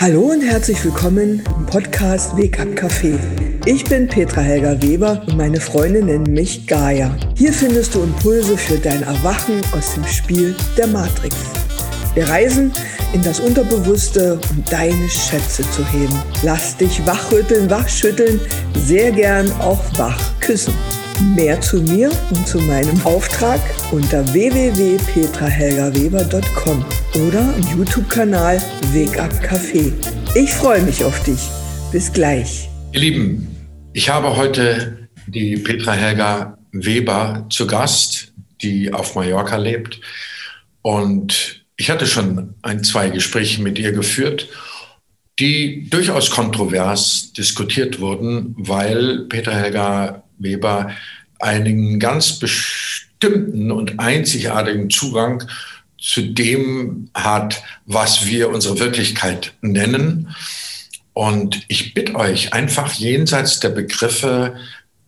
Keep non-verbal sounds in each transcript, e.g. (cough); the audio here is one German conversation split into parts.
Hallo und herzlich willkommen im Podcast Weg ab Café. Ich bin Petra Helga Weber und meine Freunde nennen mich Gaia. Hier findest du Impulse für dein Erwachen aus dem Spiel der Matrix. Wir reisen in das Unterbewusste, um deine Schätze zu heben. Lass dich wachrütteln, wachschütteln, sehr gern auch wach küssen. Mehr zu mir und zu meinem Auftrag unter www.petrahelgaweber.com oder im YouTube-Kanal Weg ab Café. Ich freue mich auf dich. Bis gleich. Ihr Lieben, ich habe heute die Petra Helga Weber zu Gast, die auf Mallorca lebt. Und ich hatte schon ein, zwei Gespräche mit ihr geführt, die durchaus kontrovers diskutiert wurden, weil Petra Helga Weber einen ganz bestimmten und einzigartigen Zugang zu dem hat, was wir unsere Wirklichkeit nennen. Und ich bitte euch einfach jenseits der Begriffe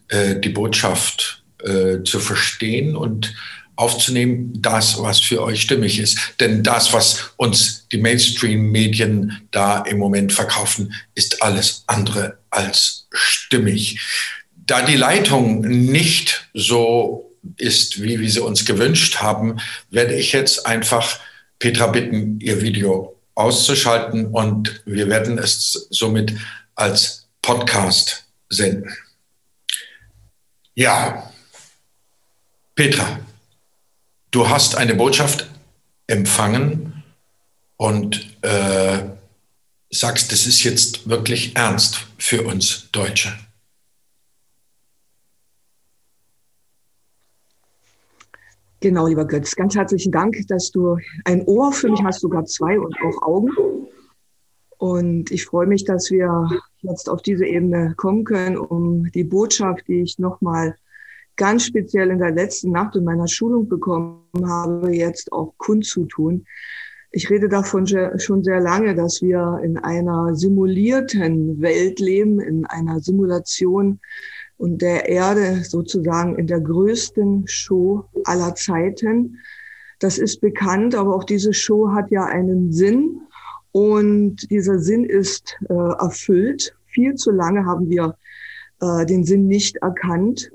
äh, die Botschaft äh, zu verstehen und aufzunehmen, das, was für euch stimmig ist. Denn das, was uns die Mainstream-Medien da im Moment verkaufen, ist alles andere als stimmig. Da die Leitung nicht so ist, wie wir sie uns gewünscht haben, werde ich jetzt einfach Petra bitten, ihr Video auszuschalten und wir werden es somit als Podcast senden. Ja, Petra, du hast eine Botschaft empfangen und äh, sagst, das ist jetzt wirklich ernst für uns Deutsche. Genau, lieber Götz, ganz herzlichen Dank, dass du ein Ohr für mich hast, sogar zwei und auch Augen. Und ich freue mich, dass wir jetzt auf diese Ebene kommen können, um die Botschaft, die ich nochmal ganz speziell in der letzten Nacht in meiner Schulung bekommen habe, jetzt auch kundzutun. Ich rede davon schon sehr lange, dass wir in einer simulierten Welt leben, in einer Simulation und der Erde sozusagen in der größten Show aller Zeiten. Das ist bekannt, aber auch diese Show hat ja einen Sinn und dieser Sinn ist äh, erfüllt. Viel zu lange haben wir äh, den Sinn nicht erkannt.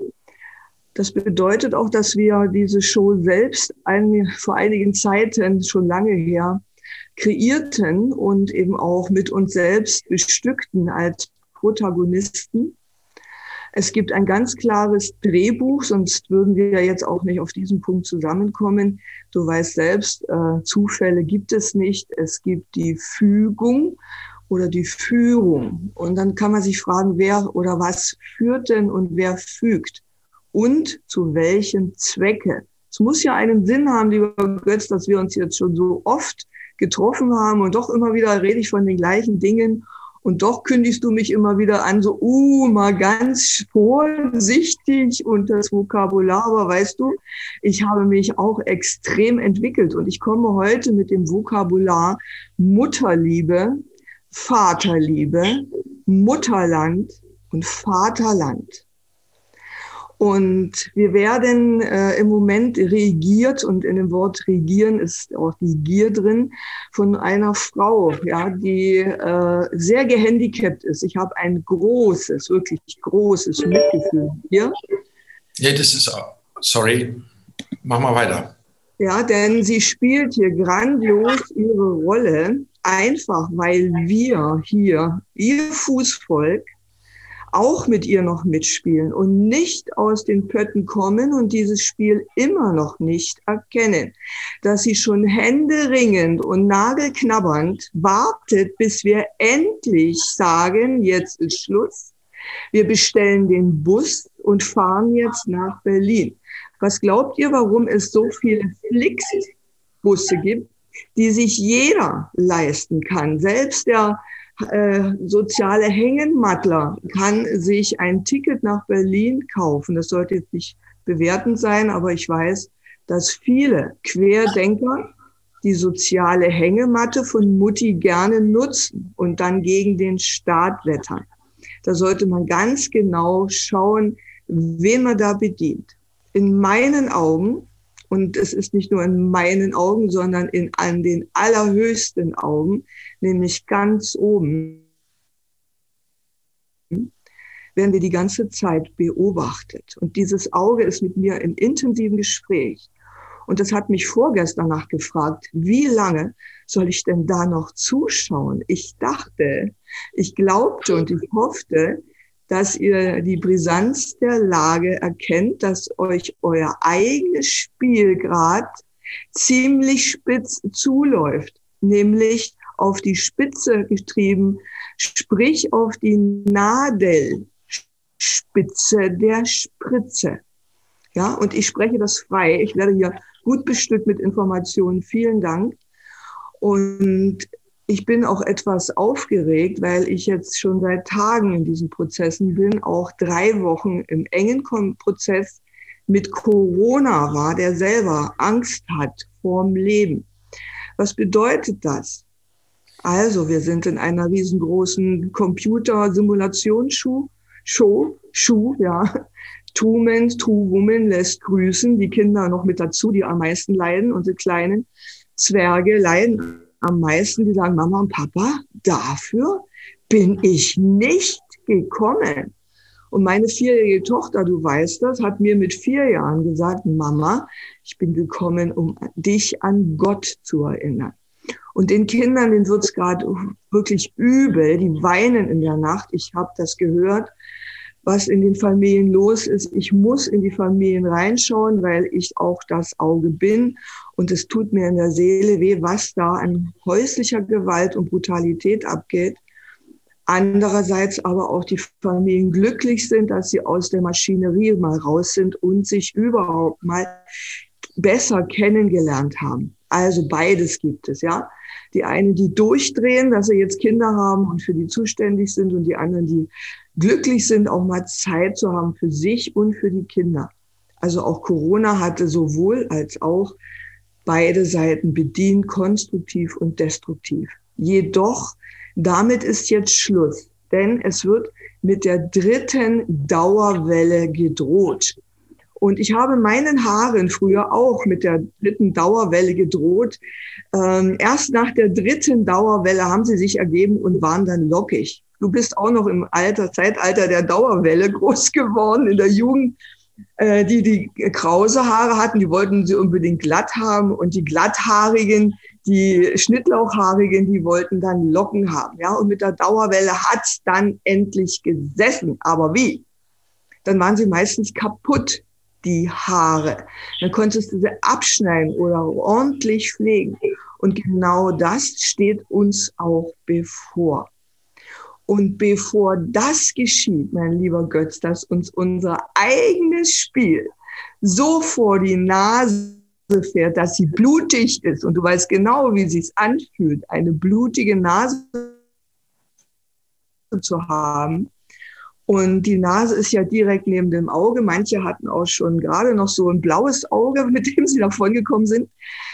Das bedeutet auch, dass wir diese Show selbst ein, vor einigen Zeiten schon lange her kreierten und eben auch mit uns selbst bestückten als Protagonisten. Es gibt ein ganz klares Drehbuch, sonst würden wir jetzt auch nicht auf diesen Punkt zusammenkommen. Du weißt selbst, äh, Zufälle gibt es nicht. Es gibt die Fügung oder die Führung. Und dann kann man sich fragen, wer oder was führt denn und wer fügt und zu welchem Zwecke. Es muss ja einen Sinn haben, lieber Götz, dass wir uns jetzt schon so oft getroffen haben und doch immer wieder rede ich von den gleichen Dingen und doch kündigst du mich immer wieder an, so, uh, mal ganz vorsichtig und das Vokabular, aber weißt du, ich habe mich auch extrem entwickelt und ich komme heute mit dem Vokabular Mutterliebe, Vaterliebe, Mutterland und Vaterland. Und wir werden äh, im Moment regiert und in dem Wort regieren ist auch die Gier drin von einer Frau, ja, die äh, sehr gehandicapt ist. Ich habe ein großes, wirklich großes Mitgefühl hier. Ja, das ist, sorry, mach mal weiter. Ja, denn sie spielt hier grandios ihre Rolle, einfach weil wir hier, ihr Fußvolk, auch mit ihr noch mitspielen und nicht aus den Pötten kommen und dieses Spiel immer noch nicht erkennen, dass sie schon händeringend und nagelknabbernd wartet, bis wir endlich sagen, jetzt ist Schluss. Wir bestellen den Bus und fahren jetzt nach Berlin. Was glaubt ihr, warum es so viele Flixbusse gibt, die sich jeder leisten kann? Selbst der äh, soziale Hängenmattler kann sich ein Ticket nach Berlin kaufen. Das sollte jetzt nicht bewertend sein, aber ich weiß, dass viele Querdenker die soziale Hängematte von Mutti gerne nutzen und dann gegen den Staat wettern. Da sollte man ganz genau schauen, wen man da bedient. In meinen Augen Und es ist nicht nur in meinen Augen, sondern in an den allerhöchsten Augen, nämlich ganz oben, werden wir die ganze Zeit beobachtet. Und dieses Auge ist mit mir im intensiven Gespräch. Und das hat mich vorgestern nach gefragt, wie lange soll ich denn da noch zuschauen? Ich dachte, ich glaubte und ich hoffte, dass ihr die Brisanz der Lage erkennt, dass euch euer eigenes Spiel gerade ziemlich spitz zuläuft, nämlich auf die Spitze getrieben, sprich auf die Nadelspitze der Spritze. Ja, und ich spreche das frei. Ich werde hier gut bestückt mit Informationen. Vielen Dank. Und ich bin auch etwas aufgeregt, weil ich jetzt schon seit Tagen in diesen Prozessen bin, auch drei Wochen im engen Prozess mit Corona war, der selber Angst hat vorm Leben. Was bedeutet das? Also, wir sind in einer riesengroßen Computer-Simulationsshow, Show, Schuh, ja. Two Men, Two Women lässt grüßen, die Kinder noch mit dazu, die am meisten leiden, unsere kleinen Zwerge leiden am meisten, die sagen, Mama und Papa, dafür bin ich nicht gekommen. Und meine vierjährige Tochter, du weißt das, hat mir mit vier Jahren gesagt, Mama, ich bin gekommen, um dich an Gott zu erinnern. Und den Kindern, denen wird's gerade wirklich übel, die weinen in der Nacht. Ich habe das gehört was in den Familien los ist. Ich muss in die Familien reinschauen, weil ich auch das Auge bin. Und es tut mir in der Seele weh, was da an häuslicher Gewalt und Brutalität abgeht. Andererseits aber auch die Familien glücklich sind, dass sie aus der Maschinerie mal raus sind und sich überhaupt mal besser kennengelernt haben. Also beides gibt es, ja. Die einen, die durchdrehen, dass sie jetzt Kinder haben und für die zuständig sind und die anderen, die glücklich sind, auch mal Zeit zu haben für sich und für die Kinder. Also auch Corona hatte sowohl als auch beide Seiten bedient, konstruktiv und destruktiv. Jedoch, damit ist jetzt Schluss, denn es wird mit der dritten Dauerwelle gedroht. Und ich habe meinen Haaren früher auch mit der dritten Dauerwelle gedroht. Ähm, erst nach der dritten Dauerwelle haben sie sich ergeben und waren dann lockig. Du bist auch noch im Alter, Zeitalter der Dauerwelle groß (laughs) geworden in der Jugend. Äh, die, die krause Haare hatten, die wollten sie unbedingt glatt haben und die glatthaarigen, die Schnittlauchhaarigen, die wollten dann Locken haben. Ja, und mit der Dauerwelle hat's dann endlich gesessen. Aber wie? Dann waren sie meistens kaputt, die Haare. Dann konntest du sie abschneiden oder ordentlich pflegen. Und genau das steht uns auch bevor. Und bevor das geschieht, mein lieber Götz, dass uns unser eigenes Spiel so vor die Nase fährt, dass sie blutig ist und du weißt genau, wie sie es anfühlt, eine blutige Nase zu haben. Und die Nase ist ja direkt neben dem Auge. Manche hatten auch schon gerade noch so ein blaues Auge, (laughs) mit dem sie davon gekommen sind.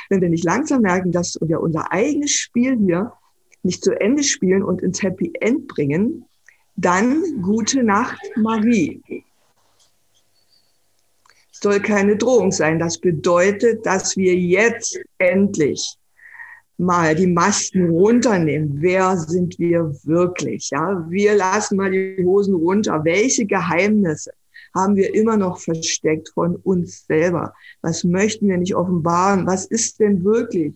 Wenn wir nicht langsam merken, dass wir unser eigenes Spiel hier nicht zu Ende spielen und ins Happy End bringen, dann gute Nacht, Marie. Soll keine Drohung sein. Das bedeutet, dass wir jetzt endlich mal die Masken runternehmen. Wer sind wir wirklich? Ja, wir lassen mal die Hosen runter. Welche Geheimnisse haben wir immer noch versteckt von uns selber? Was möchten wir nicht offenbaren? Was ist denn wirklich?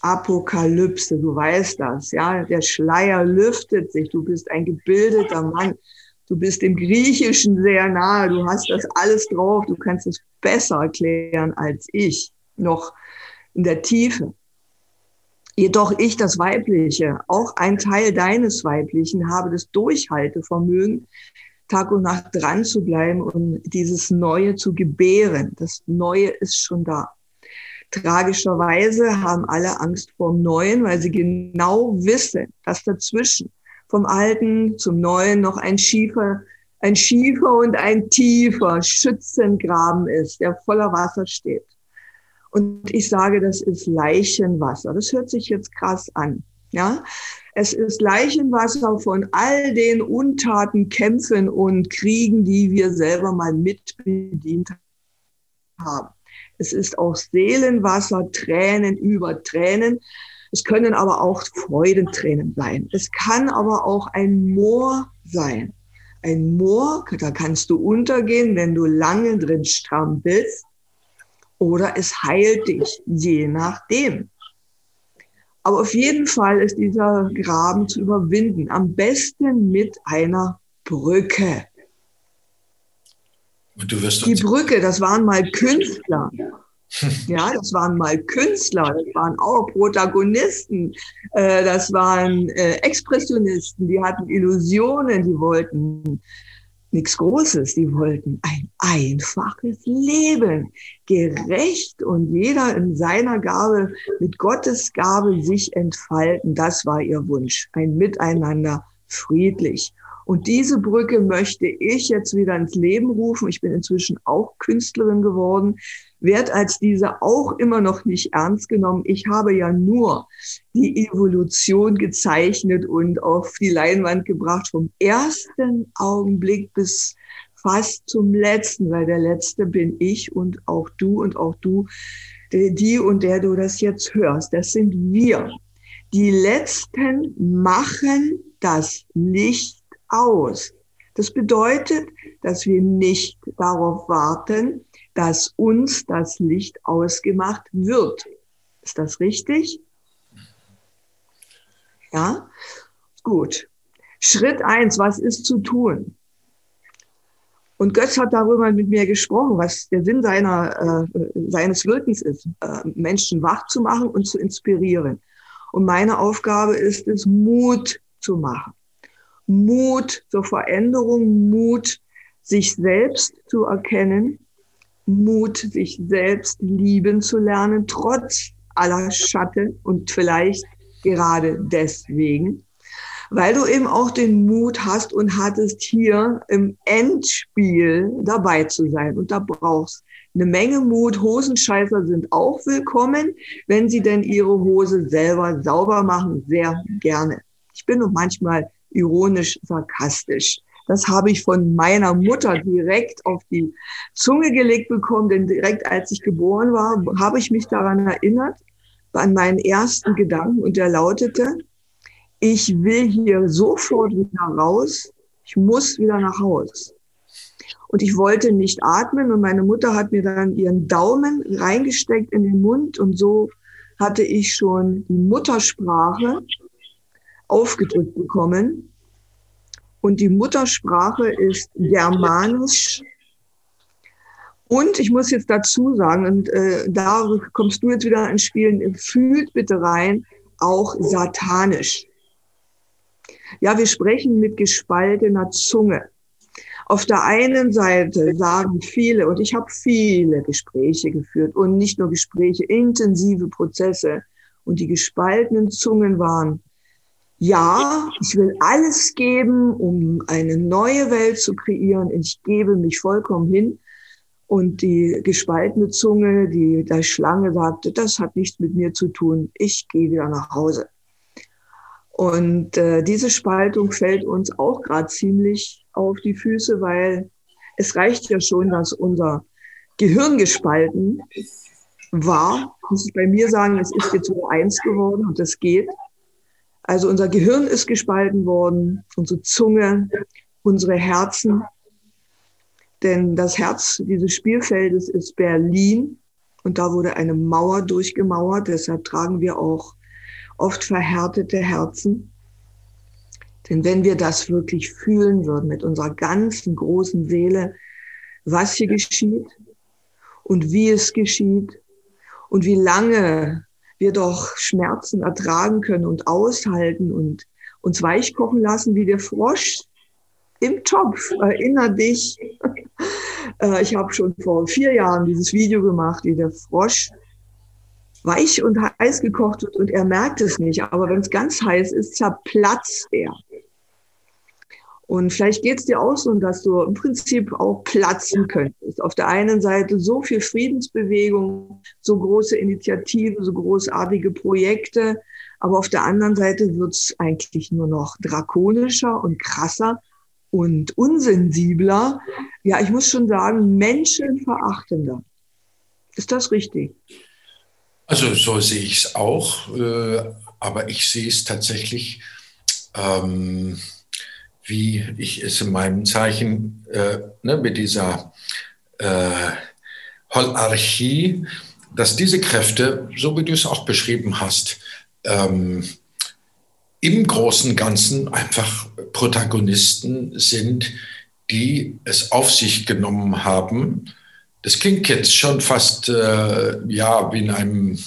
Apokalypse, du weißt das, ja, der Schleier lüftet sich, du bist ein gebildeter Mann, du bist dem Griechischen sehr nahe, du hast das alles drauf, du kannst es besser erklären als ich, noch in der Tiefe. Jedoch ich, das Weibliche, auch ein Teil deines Weiblichen, habe das Durchhaltevermögen, Tag und Nacht dran zu bleiben und dieses Neue zu gebären. Das Neue ist schon da. Tragischerweise haben alle Angst vor dem Neuen, weil sie genau wissen, dass dazwischen vom Alten zum Neuen noch ein schiefer, ein schiefer und ein tiefer Schützengraben ist, der voller Wasser steht. Und ich sage, das ist Leichenwasser. Das hört sich jetzt krass an. Ja, es ist Leichenwasser von all den Untaten, Kämpfen und Kriegen, die wir selber mal mitbedient haben. Es ist auch Seelenwasser, Tränen über Tränen. Es können aber auch Freudentränen sein. Es kann aber auch ein Moor sein. Ein Moor, da kannst du untergehen, wenn du lange drin strampelst. Oder es heilt dich, je nachdem. Aber auf jeden Fall ist dieser Graben zu überwinden. Am besten mit einer Brücke. Die Brücke, das waren mal (laughs) Künstler. Ja, das waren mal Künstler, das waren auch Protagonisten, äh, das waren äh, Expressionisten, die hatten Illusionen, die wollten nichts Großes, die wollten ein einfaches Leben, gerecht und jeder in seiner Gabe, mit Gottes Gabe sich entfalten. Das war ihr Wunsch, ein Miteinander friedlich. Und diese Brücke möchte ich jetzt wieder ins Leben rufen. Ich bin inzwischen auch Künstlerin geworden, werde als diese auch immer noch nicht ernst genommen. Ich habe ja nur die Evolution gezeichnet und auf die Leinwand gebracht vom ersten Augenblick bis fast zum letzten, weil der letzte bin ich und auch du und auch du, die und der du das jetzt hörst. Das sind wir. Die letzten machen das Licht aus. Das bedeutet, dass wir nicht darauf warten, dass uns das Licht ausgemacht wird. Ist das richtig? Ja? Gut. Schritt eins, was ist zu tun? Und Götz hat darüber mit mir gesprochen, was der Sinn seiner, äh, seines Wirkens ist, äh, Menschen wach zu machen und zu inspirieren. Und meine Aufgabe ist es, Mut zu machen. Mut zur Veränderung, Mut, sich selbst zu erkennen, Mut, sich selbst lieben zu lernen, trotz aller Schatten und vielleicht gerade deswegen, weil du eben auch den Mut hast und hattest, hier im Endspiel dabei zu sein. Und da brauchst eine Menge Mut. Hosenscheißer sind auch willkommen, wenn sie denn ihre Hose selber sauber machen, sehr gerne. Ich bin manchmal ironisch, sarkastisch. Das habe ich von meiner Mutter direkt auf die Zunge gelegt bekommen, denn direkt als ich geboren war, habe ich mich daran erinnert, an meinen ersten Gedanken und der lautete, ich will hier sofort wieder raus, ich muss wieder nach Haus. Und ich wollte nicht atmen und meine Mutter hat mir dann ihren Daumen reingesteckt in den Mund und so hatte ich schon die Muttersprache aufgedrückt bekommen. Und die Muttersprache ist Germanisch. Und ich muss jetzt dazu sagen, und äh, da kommst du jetzt wieder ins Spielen, fühlt bitte rein, auch satanisch. Ja, wir sprechen mit gespaltener Zunge. Auf der einen Seite sagen viele, und ich habe viele Gespräche geführt und nicht nur Gespräche, intensive Prozesse. Und die gespaltenen Zungen waren, ja, ich will alles geben, um eine neue Welt zu kreieren. Ich gebe mich vollkommen hin. Und die gespaltene Zunge, die der Schlange sagte, das hat nichts mit mir zu tun. Ich gehe wieder nach Hause. Und äh, diese Spaltung fällt uns auch gerade ziemlich auf die Füße, weil es reicht ja schon, dass unser Gehirn gespalten war. Muss ich bei mir sagen, es ist jetzt so eins geworden und das geht. Also unser Gehirn ist gespalten worden, unsere Zunge, unsere Herzen. Denn das Herz dieses Spielfeldes ist Berlin und da wurde eine Mauer durchgemauert. Deshalb tragen wir auch oft verhärtete Herzen. Denn wenn wir das wirklich fühlen würden mit unserer ganzen großen Seele, was hier geschieht und wie es geschieht und wie lange wir doch Schmerzen ertragen können und aushalten und uns weich kochen lassen wie der Frosch im Topf. Erinner dich, (laughs) äh, ich habe schon vor vier Jahren dieses Video gemacht, wie der Frosch weich und heiß gekocht wird und er merkt es nicht. Aber wenn es ganz heiß ist, zerplatzt er. Und vielleicht geht es dir auch so, dass du im Prinzip auch platzen könntest. Auf der einen Seite so viel Friedensbewegung, so große Initiativen, so großartige Projekte, aber auf der anderen Seite wird es eigentlich nur noch drakonischer und krasser und unsensibler. Ja, ich muss schon sagen, menschenverachtender. Ist das richtig? Also so sehe ich es auch, äh, aber ich sehe es tatsächlich, ähm, wie ich es in meinem Zeichen äh, ne, mit dieser äh, Holarchie, dass diese Kräfte, so wie du es auch beschrieben hast, ähm, im großen Ganzen einfach Protagonisten sind, die es auf sich genommen haben. Das klingt jetzt schon fast äh, ja wie in einem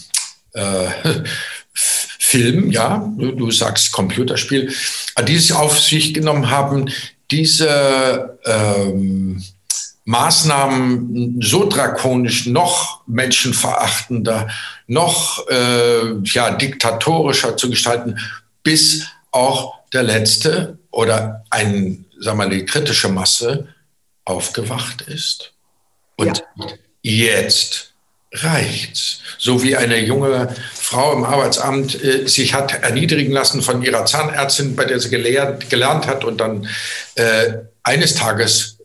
äh, (laughs) Film, ja, du, du, sagst Computerspiel, die es auf sich genommen haben, diese ähm, Maßnahmen so drakonisch, noch menschenverachtender, noch äh, ja, diktatorischer zu gestalten, bis auch der letzte oder ein, sagen wir mal, die kritische Masse aufgewacht ist. Und ja. jetzt reicht's. So wie eine junge Frau im Arbeitsamt äh, sich hat erniedrigen lassen von ihrer Zahnärztin, bei der sie gelehrt, gelernt hat und dann äh, eines Tages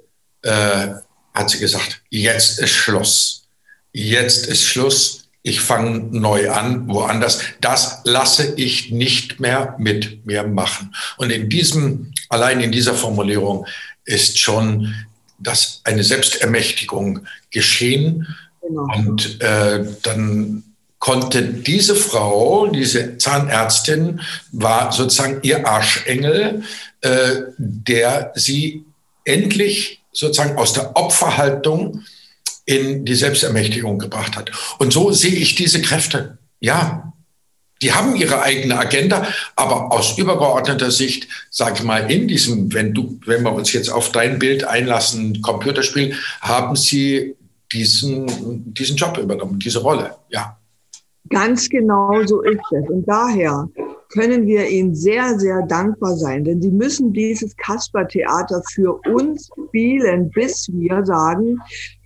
äh, hat sie gesagt, jetzt ist Schluss. Jetzt ist Schluss. Ich fange neu an, woanders. Das lasse ich nicht mehr mit mir machen. Und in diesem, allein in dieser Formulierung ist schon das eine Selbstermächtigung geschehen. Genau. Und äh, dann konnte diese Frau, diese Zahnärztin, war sozusagen ihr Arschengel, äh, der sie endlich sozusagen aus der Opferhaltung in die Selbstermächtigung gebracht hat. Und so sehe ich diese Kräfte. Ja, die haben ihre eigene Agenda, aber aus übergeordneter Sicht, ich mal, in diesem, wenn du, wenn wir uns jetzt auf dein Bild einlassen, Computerspiel, haben sie diesen, diesen Job übernommen, diese Rolle. Ja. Ganz genau so ist es. Und daher können wir Ihnen sehr, sehr dankbar sein, denn Sie müssen dieses Kasper-Theater für uns spielen, bis wir sagen,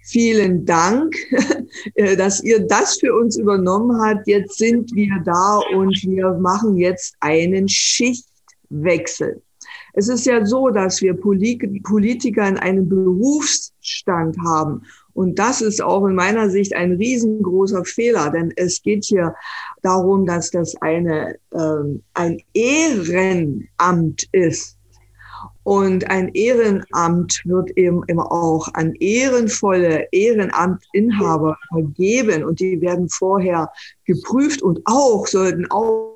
vielen Dank, (laughs) äh, dass ihr das für uns übernommen habt. Jetzt sind wir da und wir machen jetzt einen Schichtwechsel. Es ist ja so, dass wir Politiker in einem Berufsstand haben und das ist auch in meiner Sicht ein riesengroßer Fehler, denn es geht hier darum, dass das eine, ähm, ein Ehrenamt ist. Und ein Ehrenamt wird eben immer auch an ehrenvolle Ehrenamtinhaber vergeben und die werden vorher geprüft und auch sollten auch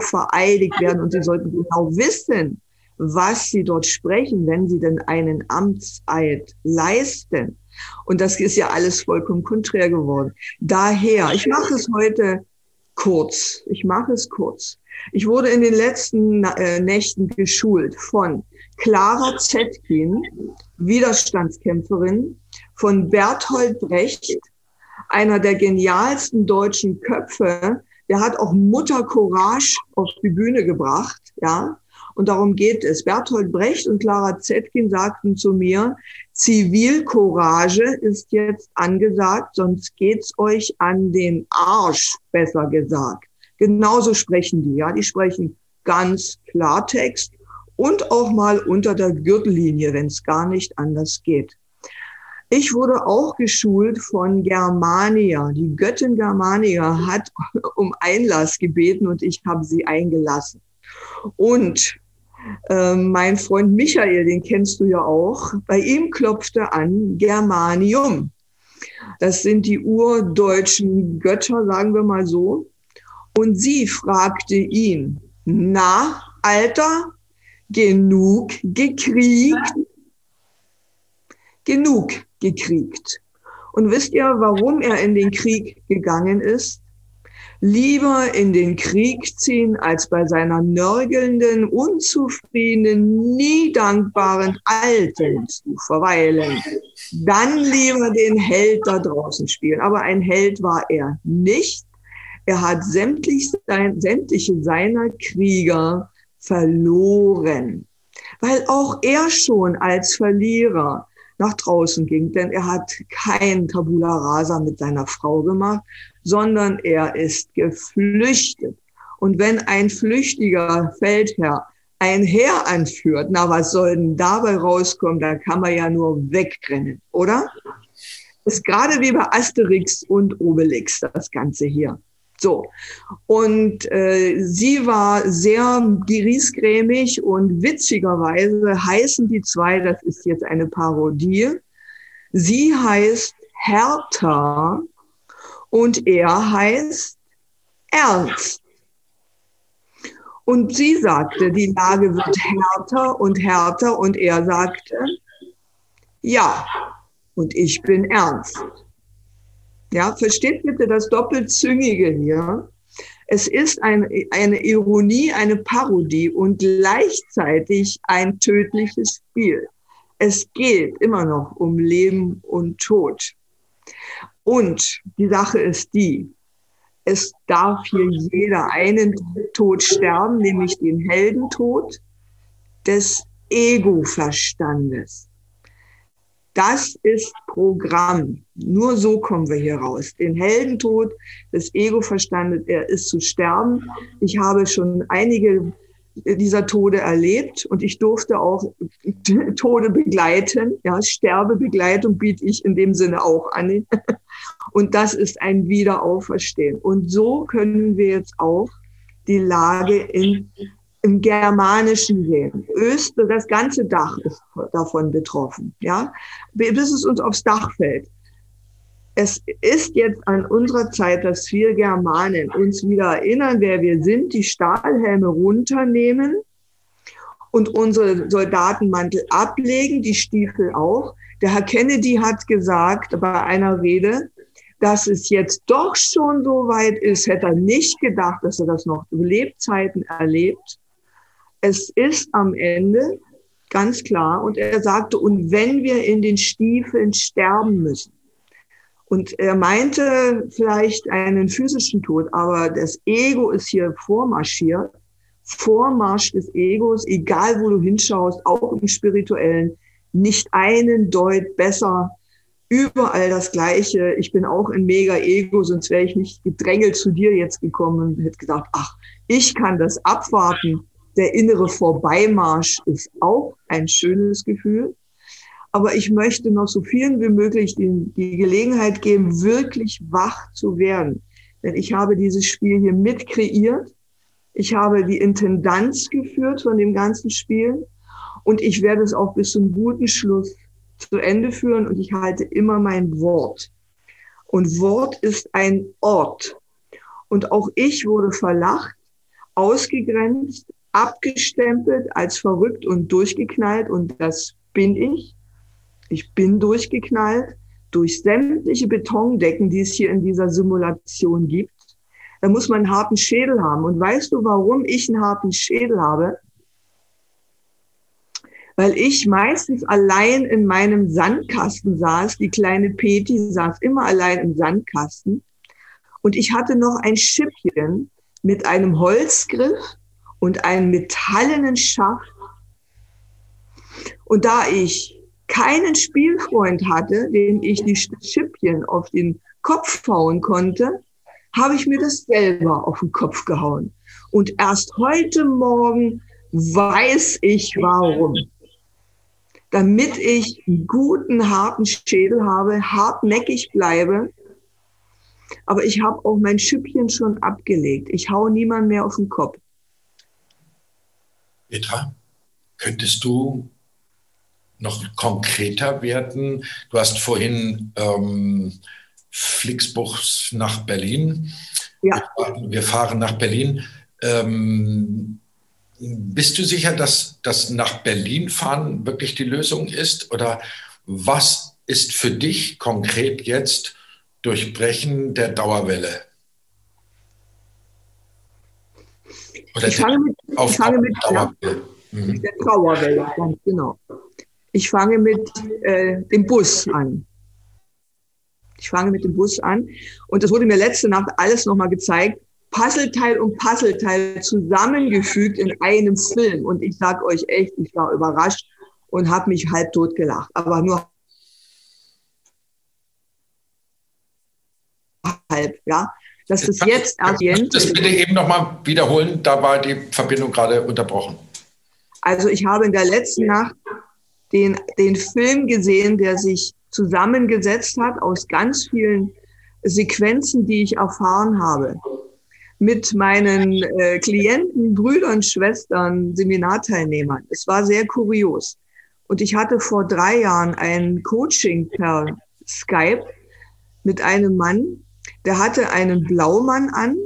vereidigt werden und sie sollten genau wissen, was sie dort sprechen, wenn sie denn einen Amtseid leisten. Und das ist ja alles vollkommen konträr geworden. Daher, ich mache es heute kurz. Ich mache es kurz. Ich wurde in den letzten äh, Nächten geschult von Clara Zetkin, Widerstandskämpferin, von Berthold Brecht, einer der genialsten deutschen Köpfe. Der hat auch Mutter Courage auf die Bühne gebracht, ja. Und darum geht es. Berthold Brecht und Clara Zetkin sagten zu mir, Zivilcourage ist jetzt angesagt, sonst geht's euch an den Arsch, besser gesagt. Genauso sprechen die, ja. Die sprechen ganz Klartext und auch mal unter der Gürtellinie, wenn es gar nicht anders geht. Ich wurde auch geschult von Germania. Die Göttin Germania hat (laughs) um Einlass gebeten und ich habe sie eingelassen. Und äh, mein Freund Michael, den kennst du ja auch, bei ihm klopfte an Germanium. Das sind die urdeutschen Götter, sagen wir mal so. Und sie fragte ihn, na, Alter, genug gekriegt? Genug gekriegt. Und wisst ihr, warum er in den Krieg gegangen ist? Lieber in den Krieg ziehen, als bei seiner nörgelnden, unzufriedenen, nie dankbaren Alten zu verweilen. Dann lieber den Held da draußen spielen. Aber ein Held war er nicht. Er hat sämtlich sein, sämtliche seiner Krieger verloren. Weil auch er schon als Verlierer nach draußen ging, denn er hat kein Tabula Rasa mit seiner Frau gemacht, sondern er ist geflüchtet. Und wenn ein flüchtiger Feldherr ein Heer anführt, na, was soll denn dabei rauskommen? Da kann man ja nur wegrennen, oder? ist gerade wie bei Asterix und Obelix, das Ganze hier. So. Und äh, sie war sehr griesgrämig und witzigerweise heißen die zwei, das ist jetzt eine Parodie, sie heißt Hertha und er heißt Ernst. Und sie sagte, die Lage wird härter und härter und er sagte, ja, und ich bin ernst. Ja, versteht bitte das Doppelzüngige hier. Es ist ein, eine Ironie, eine Parodie und gleichzeitig ein tödliches Spiel. Es geht immer noch um Leben und Tod. Und die Sache ist die, es darf hier jeder einen Tod sterben, nämlich den Heldentod des Ego-Verstandes. Das ist Programm. Nur so kommen wir hier raus. Den Heldentod des Ego-Verstandes, er ist zu sterben. Ich habe schon einige dieser Tode erlebt und ich durfte auch (laughs) Tode begleiten. Ja, Sterbebegleitung biete ich in dem Sinne auch an. (laughs) Und das ist ein Wiederauferstehen. Und so können wir jetzt auch die Lage in im Germanischen sehen. Öster, das ganze Dach ist davon betroffen, ja, bis es uns aufs Dach fällt. Es ist jetzt an unserer Zeit, dass wir Germanen uns wieder erinnern, wer wir sind, die Stahlhelme runternehmen und unsere Soldatenmantel ablegen, die Stiefel auch. Der Herr Kennedy hat gesagt bei einer Rede, dass es jetzt doch schon so weit ist, hätte er nicht gedacht, dass er das noch Lebzeiten erlebt es ist am Ende ganz klar. Und er sagte, und wenn wir in den Stiefeln sterben müssen, und er meinte vielleicht einen physischen Tod, aber das Ego ist hier vormarschiert. Vormarsch des Egos, egal wo du hinschaust, auch im spirituellen, nicht einen Deut besser, überall das Gleiche. Ich bin auch ein Mega-Ego, sonst wäre ich nicht gedrängelt zu dir jetzt gekommen und hätte gesagt, ach, ich kann das abwarten der innere Vorbeimarsch ist auch ein schönes Gefühl. Aber ich möchte noch so vielen wie möglich die, die Gelegenheit geben, wirklich wach zu werden. Denn ich habe dieses Spiel hier mit kreiert. Ich habe die Intendanz geführt von dem ganzen Spiel. Und ich werde es auch bis zum guten Schluss zu Ende führen. Und ich halte immer mein Wort. Und Wort ist ein Ort. Und auch ich wurde verlacht, ausgegrenzt, abgestempelt als verrückt und durchgeknallt und das bin ich. Ich bin durchgeknallt durch sämtliche Betondecken, die es hier in dieser Simulation gibt. Da muss man einen harten Schädel haben. Und weißt du, warum ich einen harten Schädel habe? Weil ich meistens allein in meinem Sandkasten saß. Die kleine Peti saß immer allein im Sandkasten. Und ich hatte noch ein Schippchen mit einem Holzgriff und einen metallenen Schaft. Und da ich keinen Spielfreund hatte, dem ich die Schippchen auf den Kopf hauen konnte, habe ich mir das selber auf den Kopf gehauen. Und erst heute Morgen weiß ich warum. Damit ich einen guten, harten Schädel habe, hartnäckig bleibe. Aber ich habe auch mein Schippchen schon abgelegt. Ich hau niemand mehr auf den Kopf. Petra, könntest du noch konkreter werden? Du hast vorhin ähm, Flixbuchs nach Berlin. Ja. Wir fahren nach Berlin. Ähm, bist du sicher, dass das nach Berlin fahren wirklich die Lösung ist? Oder was ist für dich konkret jetzt Durchbrechen der Dauerwelle? Oder ich fange mit, ich fange mit mhm. der Trauerwelle, ganz genau. Ich fange mit äh, dem Bus an. Ich fange mit dem Bus an. Und das wurde mir letzte Nacht alles nochmal gezeigt. Puzzleteil und Puzzleteil zusammengefügt in einem Film. Und ich sage euch echt, ich war überrascht und habe mich halb tot gelacht. Aber nur halb, ja. Das ist jetzt erst. Das bitte eben nochmal wiederholen, da war die Verbindung gerade unterbrochen. Also ich habe in der letzten Nacht den, den Film gesehen, der sich zusammengesetzt hat aus ganz vielen Sequenzen, die ich erfahren habe. Mit meinen äh, Klienten, Brüdern, Schwestern, Seminarteilnehmern. Es war sehr kurios. Und ich hatte vor drei Jahren ein Coaching per Skype mit einem Mann, der hatte einen Blaumann an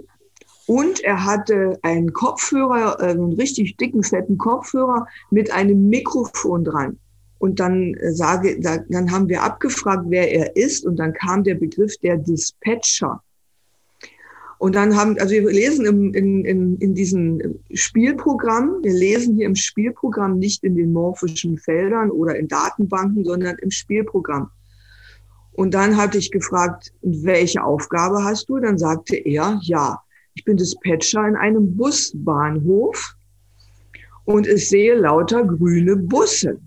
und er hatte einen Kopfhörer, äh, einen richtig dicken, fetten Kopfhörer mit einem Mikrofon dran. Und dann äh, sage, dann haben wir abgefragt, wer er ist. Und dann kam der Begriff der Dispatcher. Und dann haben, also wir lesen im, in, in, in diesem Spielprogramm, wir lesen hier im Spielprogramm nicht in den morphischen Feldern oder in Datenbanken, sondern im Spielprogramm. Und dann hatte ich gefragt, welche Aufgabe hast du? Dann sagte er, ja, ich bin Dispatcher in einem Busbahnhof und ich sehe lauter grüne Busse.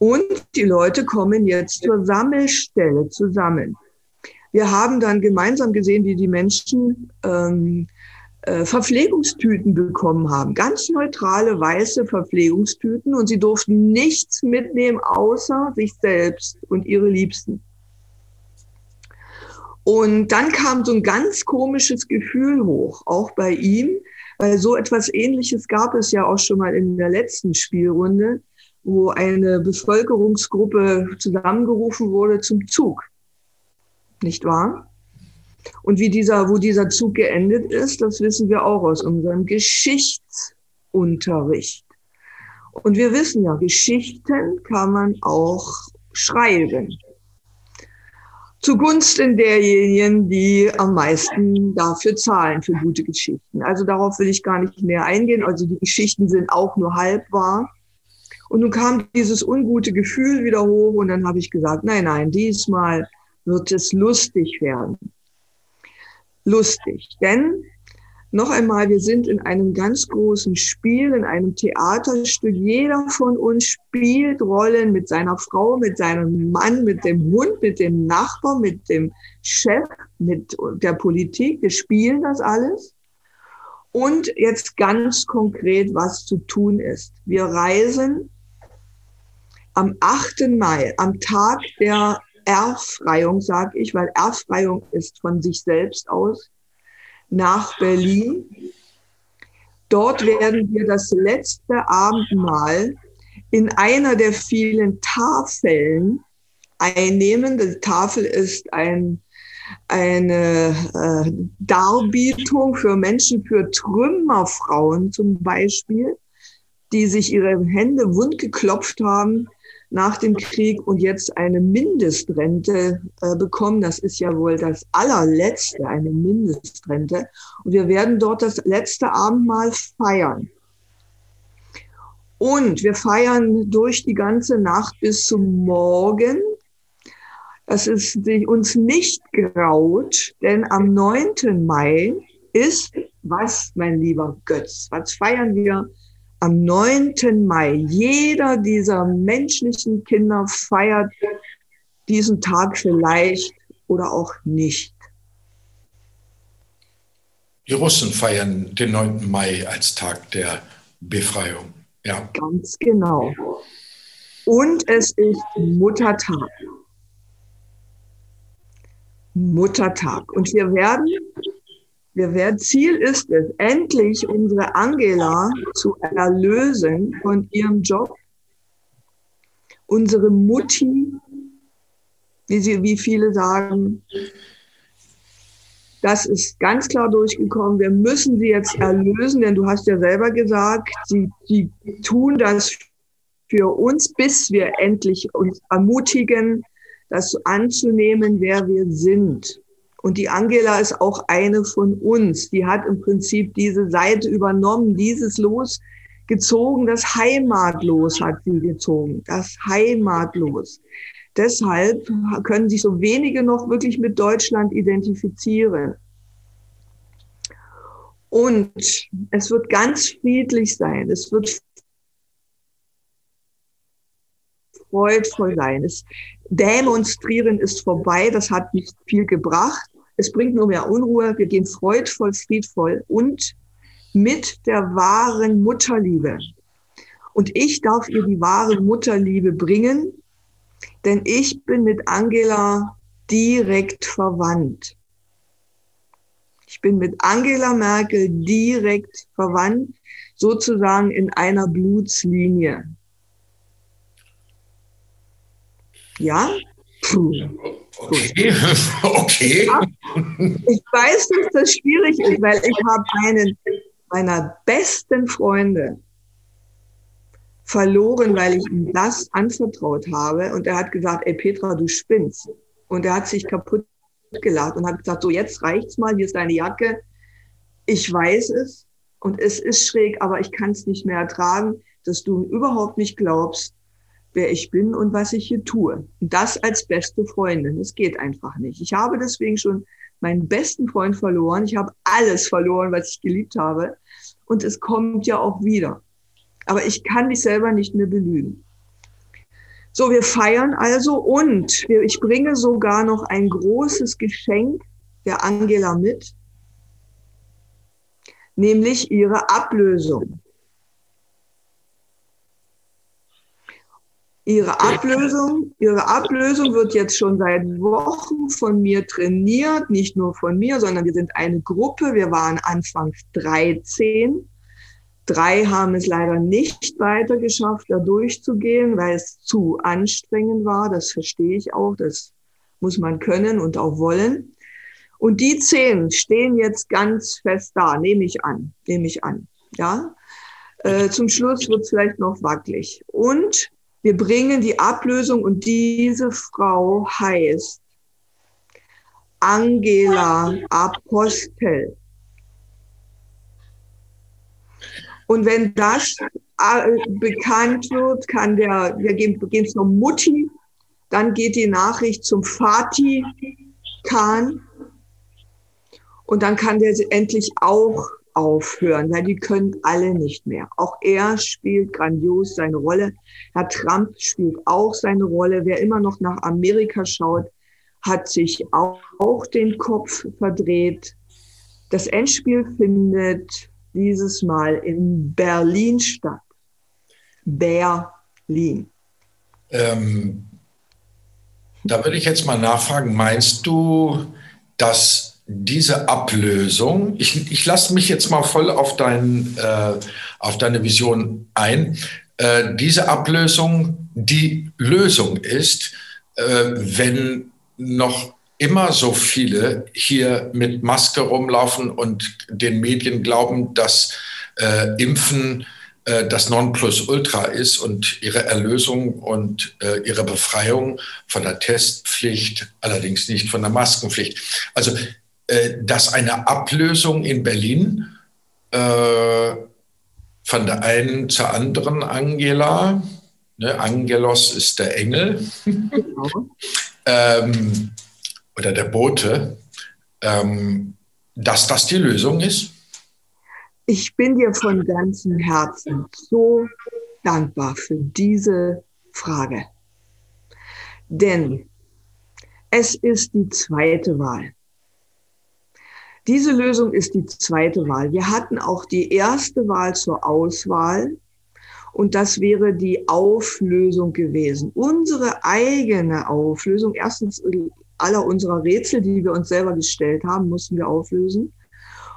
Und die Leute kommen jetzt zur Sammelstelle zusammen. Wir haben dann gemeinsam gesehen, wie die Menschen ähm, äh, Verpflegungstüten bekommen haben. Ganz neutrale weiße Verpflegungstüten und sie durften nichts mitnehmen außer sich selbst und ihre Liebsten. Und dann kam so ein ganz komisches Gefühl hoch, auch bei ihm, weil so etwas Ähnliches gab es ja auch schon mal in der letzten Spielrunde, wo eine Bevölkerungsgruppe zusammengerufen wurde zum Zug. Nicht wahr? Und wie dieser, wo dieser Zug geendet ist, das wissen wir auch aus unserem Geschichtsunterricht. Und wir wissen ja, Geschichten kann man auch schreiben. Zugunsten derjenigen, die am meisten dafür zahlen für gute Geschichten. Also darauf will ich gar nicht mehr eingehen. Also die Geschichten sind auch nur halb wahr. Und nun kam dieses ungute Gefühl wieder hoch und dann habe ich gesagt, nein, nein, diesmal wird es lustig werden lustig. Denn noch einmal, wir sind in einem ganz großen Spiel, in einem Theaterstück. Jeder von uns spielt Rollen mit seiner Frau, mit seinem Mann, mit dem Hund, mit dem Nachbar, mit dem Chef, mit der Politik. Wir spielen das alles. Und jetzt ganz konkret, was zu tun ist. Wir reisen am 8. Mai, am Tag der Erfreiung, sage ich, weil Erfreiung ist von sich selbst aus, nach Berlin. Dort werden wir das letzte Abendmahl in einer der vielen Tafeln einnehmen. Die Tafel ist ein, eine äh, Darbietung für Menschen, für Trümmerfrauen zum Beispiel, die sich ihre Hände wund geklopft haben nach dem Krieg und jetzt eine Mindestrente äh, bekommen. Das ist ja wohl das allerletzte, eine Mindestrente. Und wir werden dort das letzte Abendmahl feiern. Und wir feiern durch die ganze Nacht bis zum Morgen. Das ist uns nicht graut, denn am 9. Mai ist was, mein lieber Götz? Was feiern wir am 9. Mai. Jeder dieser menschlichen Kinder feiert diesen Tag vielleicht oder auch nicht. Die Russen feiern den 9. Mai als Tag der Befreiung. Ja. Ganz genau. Und es ist Muttertag. Muttertag. Und wir werden wir werden, Ziel ist es, endlich unsere Angela zu erlösen von ihrem Job. Unsere Mutti, wie, sie, wie viele sagen, das ist ganz klar durchgekommen. Wir müssen sie jetzt erlösen, denn du hast ja selber gesagt, sie, sie tun das für uns, bis wir endlich uns ermutigen, das anzunehmen, wer wir sind. Und die Angela ist auch eine von uns. Die hat im Prinzip diese Seite übernommen, dieses Los gezogen, das Heimatlos hat sie gezogen, das Heimatlos. Deshalb können sich so wenige noch wirklich mit Deutschland identifizieren. Und es wird ganz friedlich sein. Es wird freudvoll sein. Es Demonstrieren ist vorbei. Das hat nicht viel gebracht. Es bringt nur mehr Unruhe. Wir gehen freudvoll, friedvoll und mit der wahren Mutterliebe. Und ich darf ihr die wahre Mutterliebe bringen, Denn ich bin mit Angela direkt verwandt. Ich bin mit Angela Merkel direkt verwandt, sozusagen in einer Blutslinie. Ja? Puh. Okay. (laughs) okay. Ich weiß, dass das schwierig ist, weil ich habe einen meiner besten Freunde verloren, weil ich ihm das anvertraut habe. Und er hat gesagt, ey Petra, du spinnst. Und er hat sich kaputt gelacht und hat gesagt, so jetzt reicht's mal, hier ist deine Jacke. Ich weiß es und es ist schräg, aber ich kann es nicht mehr ertragen, dass du überhaupt nicht glaubst, wer ich bin und was ich hier tue. Und das als beste Freundin. Das geht einfach nicht. Ich habe deswegen schon meinen besten Freund verloren. Ich habe alles verloren, was ich geliebt habe. Und es kommt ja auch wieder. Aber ich kann mich selber nicht mehr belügen. So, wir feiern also und ich bringe sogar noch ein großes Geschenk der Angela mit, nämlich ihre Ablösung. Ihre Ablösung, ihre Ablösung wird jetzt schon seit Wochen von mir trainiert, nicht nur von mir, sondern wir sind eine Gruppe. Wir waren anfangs 13 Drei haben es leider nicht weiter geschafft, da durchzugehen, weil es zu anstrengend war. Das verstehe ich auch. Das muss man können und auch wollen. Und die zehn stehen jetzt ganz fest da, nehme ich an, nehme ich an. Ja, äh, zum Schluss wird es vielleicht noch wackelig. Und wir bringen die Ablösung und diese Frau heißt Angela Apostel. Und wenn das äh, bekannt wird, kann der, wir gehen es zur Mutti, dann geht die Nachricht zum Vati Khan und dann kann der endlich auch aufhören, weil die können alle nicht mehr. Auch er spielt grandios seine Rolle. Herr Trump spielt auch seine Rolle. Wer immer noch nach Amerika schaut, hat sich auch, auch den Kopf verdreht. Das Endspiel findet dieses Mal in Berlin statt. Berlin. Ähm, da würde ich jetzt mal nachfragen, meinst du, dass diese Ablösung, ich, ich lasse mich jetzt mal voll auf, dein, äh, auf deine Vision ein, äh, diese Ablösung die Lösung ist, äh, wenn noch immer so viele hier mit Maske rumlaufen und den Medien glauben, dass äh, Impfen äh, das Nonplusultra ist und ihre Erlösung und äh, ihre Befreiung von der Testpflicht, allerdings nicht von der Maskenpflicht. Also, dass eine Ablösung in Berlin äh, von der einen zur anderen Angela, ne, Angelos ist der Engel, (laughs) ähm, oder der Bote, ähm, dass das die Lösung ist? Ich bin dir von ganzem Herzen so dankbar für diese Frage. Denn es ist die zweite Wahl. Diese Lösung ist die zweite Wahl. Wir hatten auch die erste Wahl zur Auswahl und das wäre die Auflösung gewesen. Unsere eigene Auflösung, erstens aller unserer Rätsel, die wir uns selber gestellt haben, mussten wir auflösen.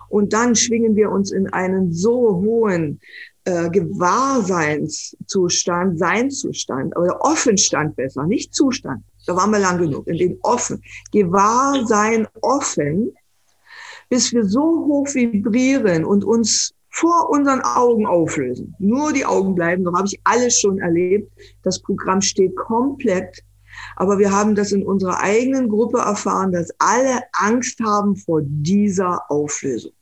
Und dann schwingen wir uns in einen so hohen äh, Gewahrseinszustand, Seinzustand, oder Offenstand besser, nicht Zustand. Da waren wir lang genug, in dem Offen. Gewahrsein offen, bis wir so hoch vibrieren und uns vor unseren Augen auflösen. Nur die Augen bleiben, so habe ich alles schon erlebt. Das Programm steht komplett aber wir haben das in unserer eigenen Gruppe erfahren, dass alle Angst haben vor dieser Auflösung.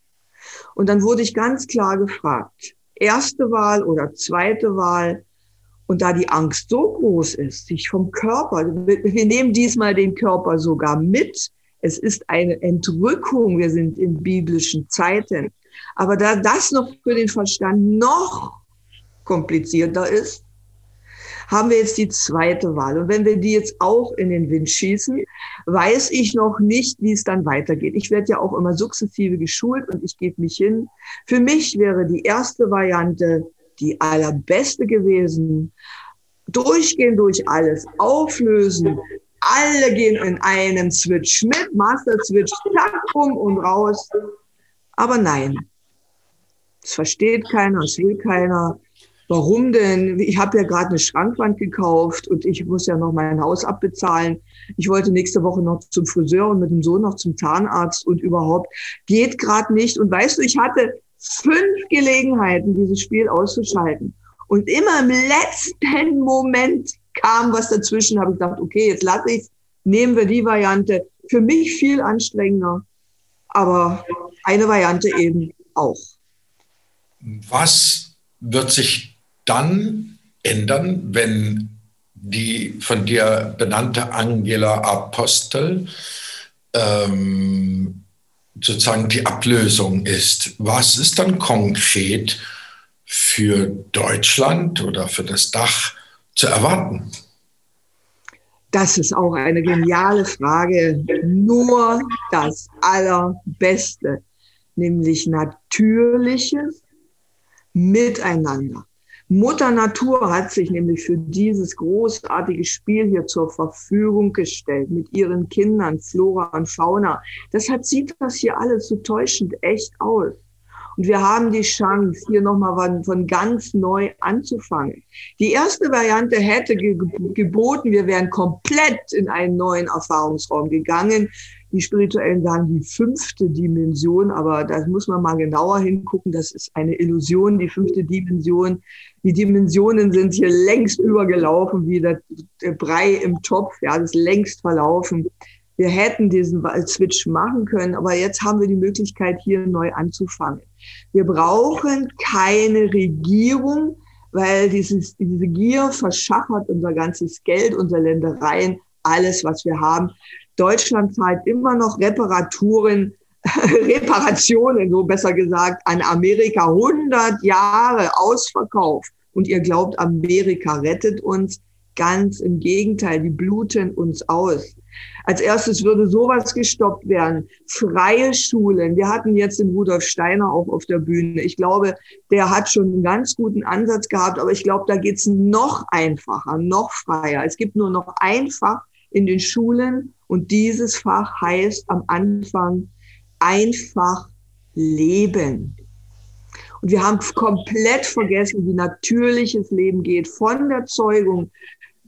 Und dann wurde ich ganz klar gefragt, erste Wahl oder zweite Wahl. Und da die Angst so groß ist, sich vom Körper, wir nehmen diesmal den Körper sogar mit. Es ist eine Entrückung. Wir sind in biblischen Zeiten. Aber da das noch für den Verstand noch komplizierter ist, haben wir jetzt die zweite Wahl. Und wenn wir die jetzt auch in den Wind schießen, weiß ich noch nicht, wie es dann weitergeht. Ich werde ja auch immer sukzessive geschult und ich gebe mich hin. Für mich wäre die erste Variante die allerbeste gewesen. durchgehen durch alles, auflösen. Alle gehen in einem Switch mit, Master Switch, zack, rum und raus. Aber nein, es versteht keiner, es will keiner. Warum denn? Ich habe ja gerade eine Schrankwand gekauft und ich muss ja noch mein Haus abbezahlen. Ich wollte nächste Woche noch zum Friseur und mit dem Sohn noch zum Zahnarzt und überhaupt geht gerade nicht. Und weißt du, ich hatte fünf Gelegenheiten, dieses Spiel auszuschalten. Und immer im letzten Moment kam was dazwischen, habe ich gedacht, okay, jetzt lasse ich nehmen wir die Variante. Für mich viel anstrengender, aber eine Variante eben auch. Was wird sich dann ändern, wenn die von dir benannte Angela Apostel ähm, sozusagen die Ablösung ist? Was ist dann konkret für Deutschland oder für das Dach zu erwarten? Das ist auch eine geniale Frage. Nur das Allerbeste, nämlich natürliches Miteinander. Mutter Natur hat sich nämlich für dieses großartige Spiel hier zur Verfügung gestellt mit ihren Kindern, Flora und Fauna. Deshalb sieht das hier alles so täuschend echt aus. Und wir haben die Chance, hier nochmal von, ganz neu anzufangen. Die erste Variante hätte ge geboten, wir wären komplett in einen neuen Erfahrungsraum gegangen. Die Spirituellen sagen die fünfte Dimension, aber da muss man mal genauer hingucken. Das ist eine Illusion, die fünfte Dimension. Die Dimensionen sind hier längst übergelaufen, wie der Brei im Topf. Ja, das ist längst verlaufen wir hätten diesen Switch machen können, aber jetzt haben wir die Möglichkeit, hier neu anzufangen. Wir brauchen keine Regierung, weil dieses, diese Gier verschachert unser ganzes Geld, unsere Ländereien, alles, was wir haben. Deutschland zahlt immer noch Reparaturen, (laughs) Reparationen, so besser gesagt, an Amerika 100 Jahre ausverkauft. Und ihr glaubt, Amerika rettet uns. Ganz im Gegenteil, die bluten uns aus. Als erstes würde sowas gestoppt werden. Freie Schulen. Wir hatten jetzt den Rudolf Steiner auch auf der Bühne. Ich glaube, der hat schon einen ganz guten Ansatz gehabt, aber ich glaube, da geht's noch einfacher, noch freier. Es gibt nur noch ein Fach in den Schulen und dieses Fach heißt am Anfang einfach Leben. Und wir haben komplett vergessen, wie natürliches Leben geht, von der Zeugung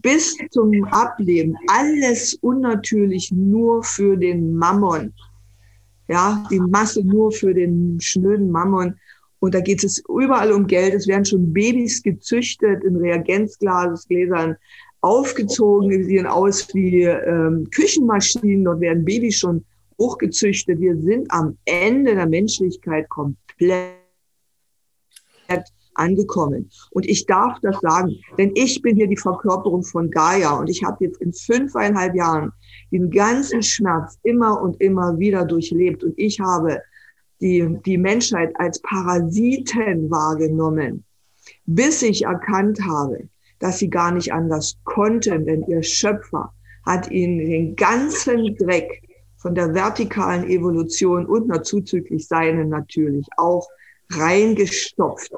bis zum Ableben. Alles unnatürlich nur für den Mammon. Ja, die Masse nur für den schnöden Mammon. Und da geht es überall um Geld. Es werden schon Babys gezüchtet in Reagenzglasgläsern, aufgezogen. Die sehen aus wie ähm, Küchenmaschinen. Dort werden Babys schon hochgezüchtet. Wir sind am Ende der Menschlichkeit komplett angekommen. Und ich darf das sagen, denn ich bin hier die Verkörperung von Gaia. Und ich habe jetzt in fünfeinhalb Jahren den ganzen Schmerz immer und immer wieder durchlebt. Und ich habe die, die Menschheit als Parasiten wahrgenommen, bis ich erkannt habe, dass sie gar nicht anders konnten, denn ihr Schöpfer hat ihnen den ganzen Dreck von der vertikalen Evolution und zuzüglich seinen natürlich auch reingestopft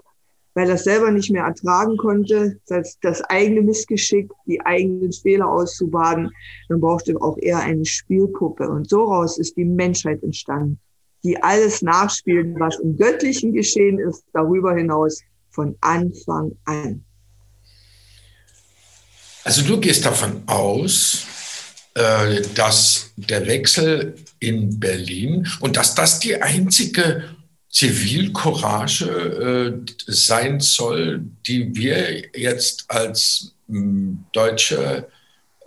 weil er selber nicht mehr ertragen konnte, das, das eigene Missgeschick, die eigenen Fehler auszubaden, dann brauchte auch er eine Spielpuppe. Und so raus ist die Menschheit entstanden, die alles nachspielt, was im Göttlichen geschehen ist, darüber hinaus von Anfang an. Also du gehst davon aus, äh, dass der Wechsel in Berlin und dass das die einzige Zivilcourage äh, sein soll, die wir jetzt als mh, hm, Deutsche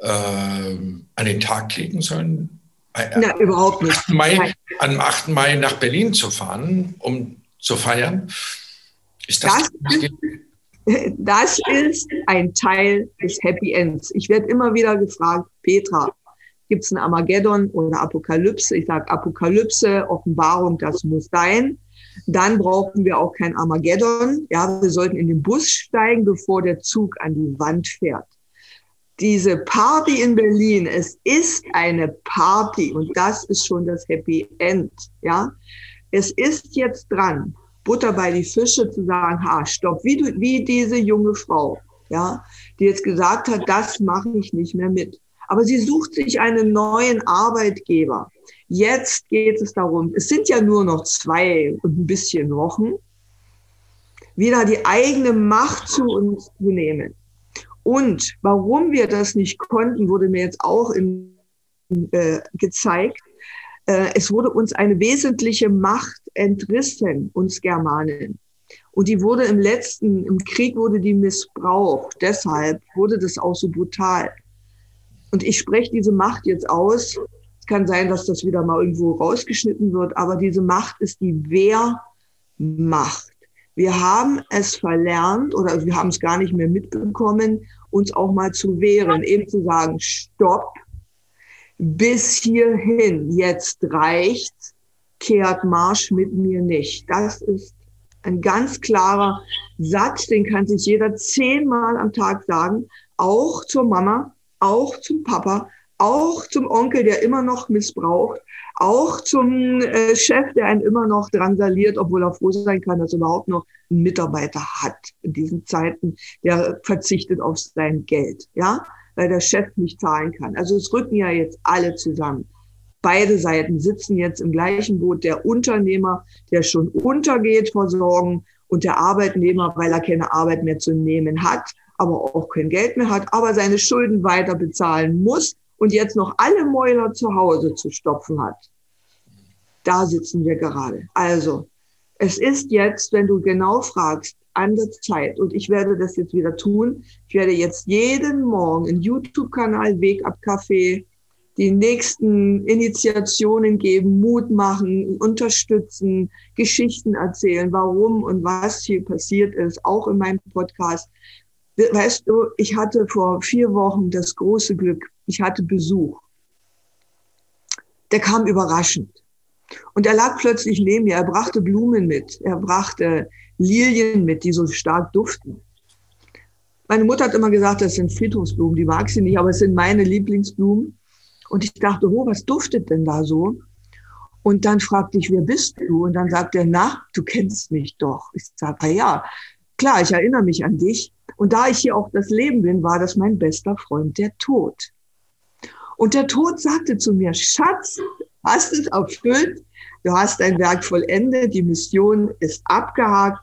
äh, an den Tag legen sollen? Äh, Na, überhaupt nicht. 8. Mai, am 8. Mai nach Berlin zu fahren, um zu feiern. Ist das, das, ist, (laughs) das ist ein Teil des Happy Ends. Ich werde immer wieder gefragt, Petra, gibt es ein Armageddon oder Apokalypse? Ich sage Apokalypse, Offenbarung, das muss sein. Dann brauchen wir auch kein Armageddon. Ja, wir sollten in den Bus steigen, bevor der Zug an die Wand fährt. Diese Party in Berlin, es ist eine Party und das ist schon das Happy End. Ja, es ist jetzt dran, Butter bei die Fische zu sagen, ha, stopp, wie, du, wie diese junge Frau. ja, die jetzt gesagt hat, das mache ich nicht mehr mit. Aber sie sucht sich einen neuen Arbeitgeber. Jetzt geht es darum, es sind ja nur noch zwei und ein bisschen Wochen, wieder die eigene Macht zu uns zu nehmen. Und warum wir das nicht konnten, wurde mir jetzt auch in, äh, gezeigt. Äh, es wurde uns eine wesentliche Macht entrissen, uns Germanen. Und die wurde im letzten, im Krieg wurde die missbraucht. Deshalb wurde das auch so brutal. Und ich spreche diese Macht jetzt aus. Kann sein, dass das wieder mal irgendwo rausgeschnitten wird, aber diese Macht ist die Wehrmacht. Wir haben es verlernt oder wir haben es gar nicht mehr mitbekommen, uns auch mal zu wehren, eben zu sagen, stopp, bis hierhin, jetzt reicht, kehrt Marsch mit mir nicht. Das ist ein ganz klarer Satz, den kann sich jeder zehnmal am Tag sagen, auch zur Mama, auch zum Papa, auch zum Onkel, der immer noch missbraucht, auch zum äh, Chef, der einen immer noch drangsaliert, obwohl er froh sein kann, dass er überhaupt noch einen Mitarbeiter hat in diesen Zeiten, der verzichtet auf sein Geld, ja, weil der Chef nicht zahlen kann. Also es rücken ja jetzt alle zusammen. Beide Seiten sitzen jetzt im gleichen Boot. Der Unternehmer, der schon untergeht vor Sorgen und der Arbeitnehmer, weil er keine Arbeit mehr zu nehmen hat, aber auch kein Geld mehr hat, aber seine Schulden weiter bezahlen muss und jetzt noch alle Mäuler zu Hause zu stopfen hat. Da sitzen wir gerade. Also, es ist jetzt, wenn du genau fragst, an der Zeit. Und ich werde das jetzt wieder tun. Ich werde jetzt jeden Morgen einen YouTube-Kanal Weg ab Kaffee die nächsten Initiationen geben, Mut machen, unterstützen, Geschichten erzählen, warum und was hier passiert ist, auch in meinem Podcast. Weißt du, ich hatte vor vier Wochen das große Glück, ich hatte Besuch. Der kam überraschend. Und er lag plötzlich neben mir. Er brachte Blumen mit. Er brachte Lilien mit, die so stark duften. Meine Mutter hat immer gesagt, das sind Friedhofsblumen. Die mag sie nicht, aber es sind meine Lieblingsblumen. Und ich dachte, oh, was duftet denn da so? Und dann fragte ich, wer bist du? Und dann sagte er, na, du kennst mich doch. Ich sagte, ja, klar, ich erinnere mich an dich. Und da ich hier auch das Leben bin, war das mein bester Freund, der Tod. Und der Tod sagte zu mir, Schatz, hast es erfüllt, du hast dein Werk vollendet, die Mission ist abgehakt,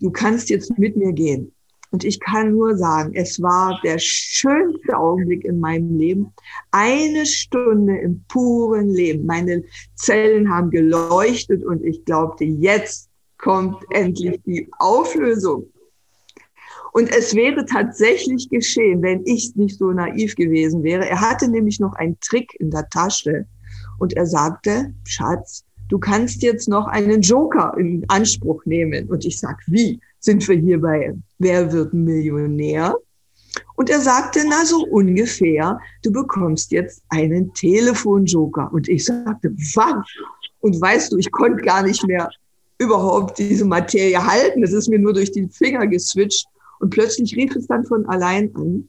du kannst jetzt mit mir gehen. Und ich kann nur sagen, es war der schönste Augenblick in meinem Leben. Eine Stunde im puren Leben. Meine Zellen haben geleuchtet und ich glaubte, jetzt kommt endlich die Auflösung. Und es wäre tatsächlich geschehen, wenn ich nicht so naiv gewesen wäre. Er hatte nämlich noch einen Trick in der Tasche und er sagte, Schatz, du kannst jetzt noch einen Joker in Anspruch nehmen. Und ich sag, wie? Sind wir hier bei Wer wird Millionär? Und er sagte, na so ungefähr, du bekommst jetzt einen Telefonjoker. Und ich sagte, was? Und weißt du, ich konnte gar nicht mehr überhaupt diese Materie halten. Es ist mir nur durch die Finger geswitcht. Und plötzlich rief es dann von allein an.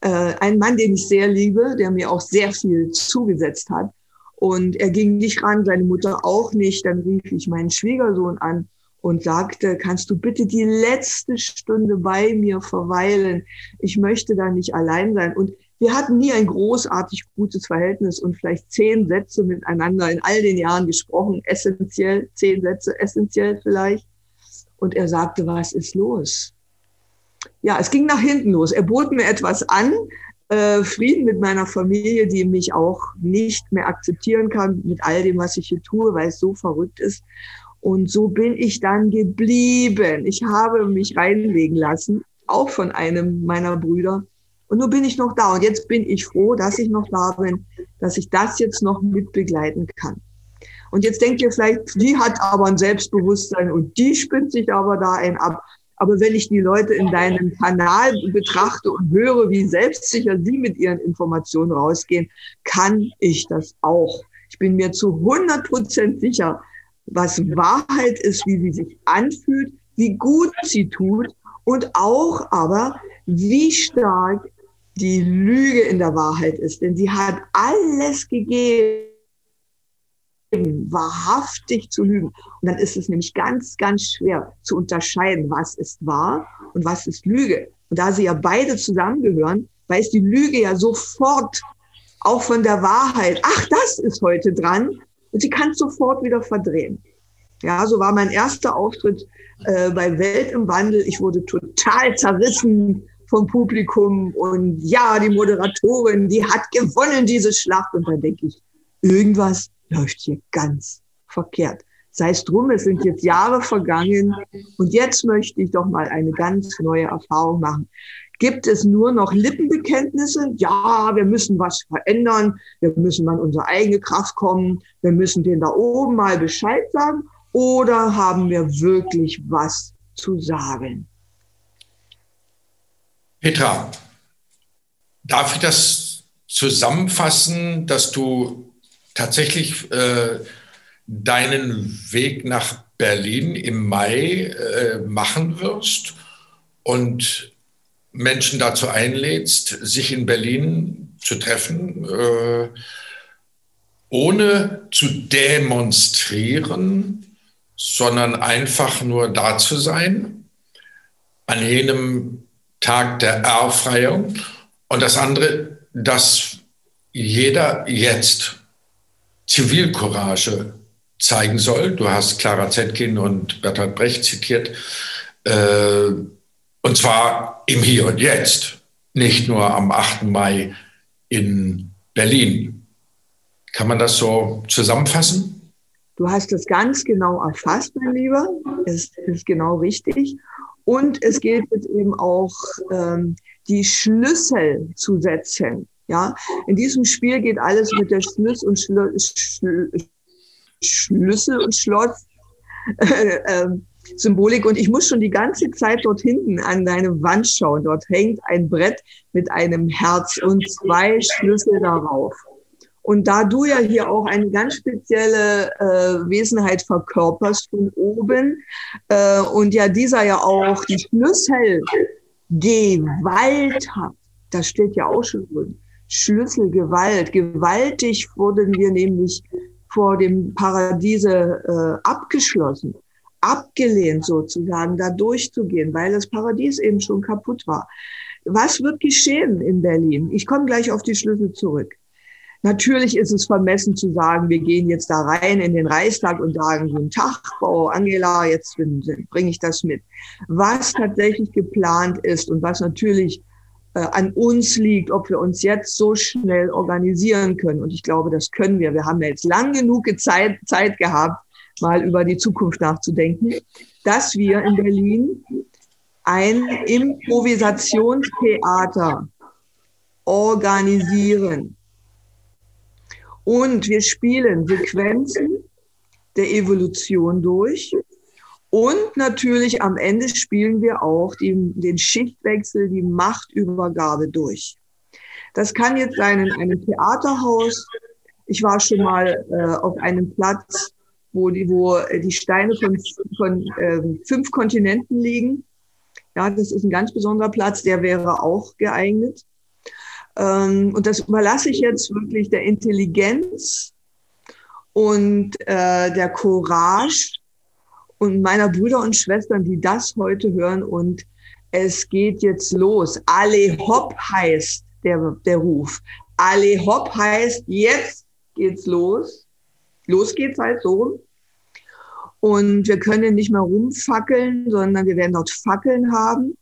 Äh, ein Mann, den ich sehr liebe, der mir auch sehr viel zugesetzt hat. Und er ging nicht ran, seine Mutter auch nicht. Dann rief ich meinen Schwiegersohn an und sagte, kannst du bitte die letzte Stunde bei mir verweilen? Ich möchte da nicht allein sein. Und wir hatten nie ein großartig gutes Verhältnis und vielleicht zehn Sätze miteinander in all den Jahren gesprochen, essentiell, zehn Sätze, essentiell vielleicht. Und er sagte, was ist los? Ja, es ging nach hinten los. Er bot mir etwas an, äh, Frieden mit meiner Familie, die mich auch nicht mehr akzeptieren kann mit all dem, was ich hier tue, weil es so verrückt ist. Und so bin ich dann geblieben. Ich habe mich reinlegen lassen, auch von einem meiner Brüder. Und nun bin ich noch da. Und jetzt bin ich froh, dass ich noch da bin, dass ich das jetzt noch mitbegleiten kann. Und jetzt denkt ihr vielleicht, die hat aber ein Selbstbewusstsein und die spinnt sich aber da ein ab. Aber wenn ich die Leute in deinem Kanal betrachte und höre, wie selbstsicher sie mit ihren Informationen rausgehen, kann ich das auch. Ich bin mir zu 100 Prozent sicher, was Wahrheit ist, wie sie sich anfühlt, wie gut sie tut und auch aber, wie stark die Lüge in der Wahrheit ist. Denn sie hat alles gegeben wahrhaftig zu lügen. Und dann ist es nämlich ganz, ganz schwer zu unterscheiden, was ist wahr und was ist Lüge. Und da sie ja beide zusammengehören, weiß die Lüge ja sofort auch von der Wahrheit, ach, das ist heute dran. Und sie kann sofort wieder verdrehen. Ja, so war mein erster Auftritt äh, bei Welt im Wandel. Ich wurde total zerrissen vom Publikum und ja, die Moderatorin, die hat gewonnen, diese Schlacht. Und dann denke ich, irgendwas läuft hier ganz verkehrt. Sei es drum, es sind jetzt Jahre vergangen und jetzt möchte ich doch mal eine ganz neue Erfahrung machen. Gibt es nur noch Lippenbekenntnisse? Ja, wir müssen was verändern, wir müssen an unsere eigene Kraft kommen, wir müssen denen da oben mal Bescheid sagen oder haben wir wirklich was zu sagen? Petra, darf ich das zusammenfassen, dass du tatsächlich äh, deinen Weg nach Berlin im Mai äh, machen wirst und Menschen dazu einlädst, sich in Berlin zu treffen, äh, ohne zu demonstrieren, sondern einfach nur da zu sein, an jenem Tag der Erfreiung. Und das andere, dass jeder jetzt Zivilcourage zeigen soll. Du hast Clara Zetkin und Bertolt Brecht zitiert. Äh, und zwar im Hier und Jetzt, nicht nur am 8. Mai in Berlin. Kann man das so zusammenfassen? Du hast es ganz genau erfasst, mein Lieber. Es ist genau richtig. Und es gilt jetzt eben auch, ähm, die Schlüssel zu setzen. Ja, in diesem Spiel geht alles mit der Schlüssel und Schlo Schl Schlüssel und Schloss. (laughs) Äh, ähm, Symbolik und ich muss schon die ganze Zeit dort hinten an deine Wand schauen. Dort hängt ein Brett mit einem Herz und zwei Schlüssel darauf. Und da du ja hier auch eine ganz spezielle äh, Wesenheit verkörperst von oben äh, und ja dieser ja auch die Schlüssel Gewalt hat, das steht ja auch schon drin. Schlüssel Gewalt. Gewaltig wurden wir nämlich vor dem Paradiese äh, abgeschlossen, abgelehnt sozusagen, da durchzugehen, weil das Paradies eben schon kaputt war. Was wird geschehen in Berlin? Ich komme gleich auf die Schlüssel zurück. Natürlich ist es vermessen zu sagen, wir gehen jetzt da rein in den Reichstag und sagen, guten Tag, Frau Angela, jetzt bringe ich das mit. Was tatsächlich geplant ist und was natürlich äh, an uns liegt, ob wir uns jetzt so schnell organisieren können. Und ich glaube, das können wir. Wir haben jetzt lang genug Zeit, Zeit gehabt, mal über die Zukunft nachzudenken, dass wir in Berlin ein Improvisationstheater organisieren und wir spielen Sequenzen der Evolution durch. Und natürlich am Ende spielen wir auch die, den Schichtwechsel, die Machtübergabe durch. Das kann jetzt sein in einem Theaterhaus. Ich war schon mal äh, auf einem Platz, wo die, wo die Steine von, von äh, fünf Kontinenten liegen. Ja, das ist ein ganz besonderer Platz, der wäre auch geeignet. Ähm, und das überlasse ich jetzt wirklich der Intelligenz und äh, der Courage und meiner Brüder und Schwestern, die das heute hören. Und es geht jetzt los. Alle hopp heißt der, der Ruf. Alle hopp heißt, jetzt geht's los. Los geht's halt so. Und wir können nicht mehr rumfackeln, sondern wir werden dort Fackeln haben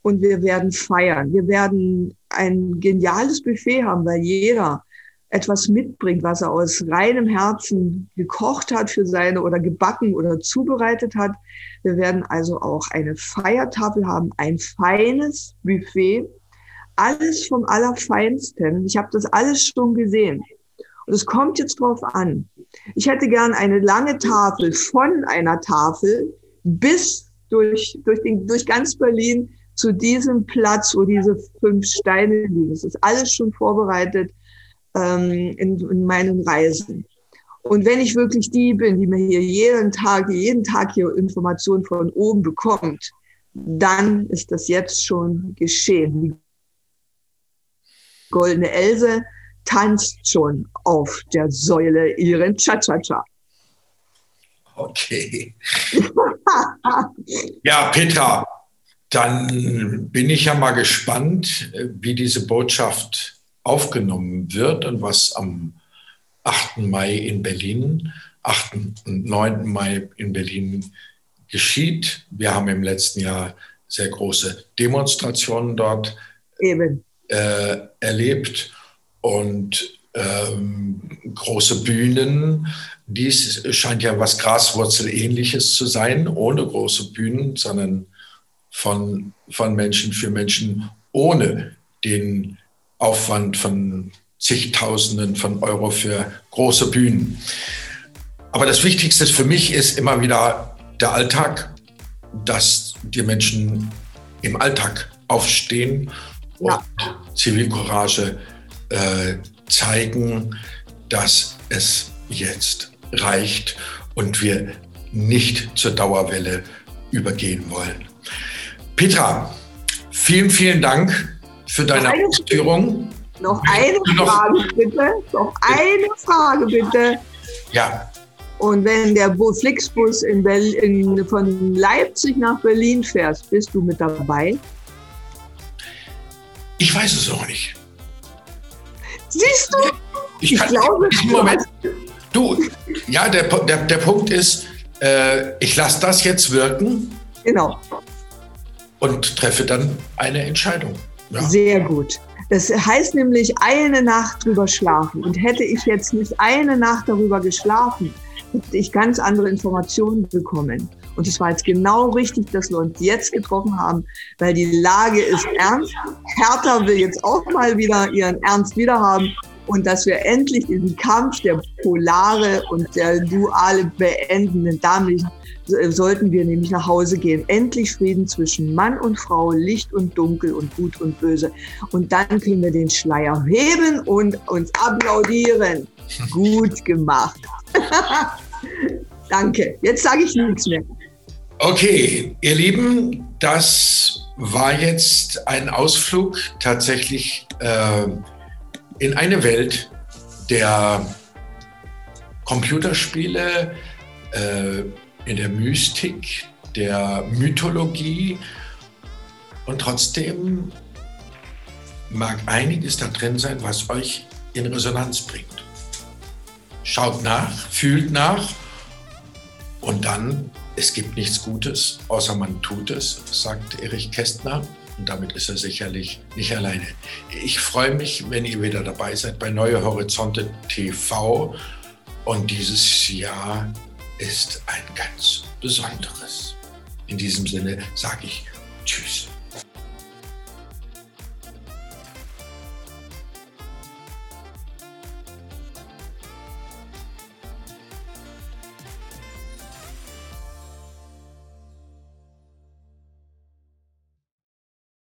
und wir werden feiern. Wir werden ein geniales Buffet haben, weil jeder etwas mitbringt, was er aus reinem Herzen gekocht hat für seine oder gebacken oder zubereitet hat. Wir werden also auch eine Feiertafel haben, ein feines Buffet, alles vom Allerfeinsten. Ich habe das alles schon gesehen. Und es kommt jetzt drauf an. Ich hätte gern eine lange Tafel von einer Tafel bis durch, durch, den, durch ganz Berlin zu diesem Platz, wo diese fünf Steine liegen. Es ist alles schon vorbereitet ähm, in, in meinen Reisen. Und wenn ich wirklich die bin, die mir hier jeden Tag, jeden Tag hier Informationen von oben bekommt, dann ist das jetzt schon geschehen. Die goldene Else tanzt schon auf der Säule ihren Cha-Cha-Cha. Okay. ja, Petra, dann bin ich ja mal gespannt, wie diese Botschaft aufgenommen wird und was am 8. Mai in Berlin, 8. und 9. Mai in Berlin geschieht. Wir haben im letzten Jahr sehr große Demonstrationen dort. Äh, erlebt und ähm, große Bühnen. Dies scheint ja was Graswurzelähnliches zu sein, ohne große Bühnen, sondern von, von Menschen für Menschen ohne den Aufwand von zigtausenden von Euro für große Bühnen. Aber das Wichtigste für mich ist immer wieder der Alltag, dass die Menschen im Alltag aufstehen ja. und Zivilcourage äh, zeigen, dass es jetzt reicht und wir nicht zur Dauerwelle übergehen wollen. Petra, vielen, vielen Dank für deine Ausführungen. Noch eine Frage bitte. Noch eine Frage bitte. Ja. Und wenn der Flixbus in Berlin, von Leipzig nach Berlin fährt, bist du mit dabei? Ich weiß es noch nicht. Siehst du? Ich, ich glaube, Moment. Du, ja, der, der, der Punkt ist, äh, ich lasse das jetzt wirken. Genau. Und treffe dann eine Entscheidung. Ja. Sehr gut. Das heißt nämlich eine Nacht drüber schlafen. Und hätte ich jetzt nicht eine Nacht darüber geschlafen, hätte ich ganz andere Informationen bekommen. Und es war jetzt genau richtig, dass wir uns jetzt getroffen haben, weil die Lage ist ernst. Hertha will jetzt auch mal wieder ihren Ernst wiederhaben und dass wir endlich diesen Kampf der polare und der duale beenden. Damit sollten wir nämlich nach Hause gehen. Endlich Frieden zwischen Mann und Frau, Licht und Dunkel und Gut und Böse. Und dann können wir den Schleier heben und uns applaudieren. (laughs) Gut gemacht. (laughs) Danke. Jetzt sage ich nichts mehr. Okay, ihr Lieben, das war jetzt ein Ausflug tatsächlich äh, in eine Welt der Computerspiele, äh, in der Mystik, der Mythologie und trotzdem mag einiges da drin sein, was euch in Resonanz bringt. Schaut nach, fühlt nach und dann es gibt nichts Gutes, außer man tut es, sagt Erich Kästner. Und damit ist er sicherlich nicht alleine. Ich freue mich, wenn ihr wieder dabei seid bei Neue Horizonte TV. Und dieses Jahr ist ein ganz besonderes. In diesem Sinne sage ich Tschüss.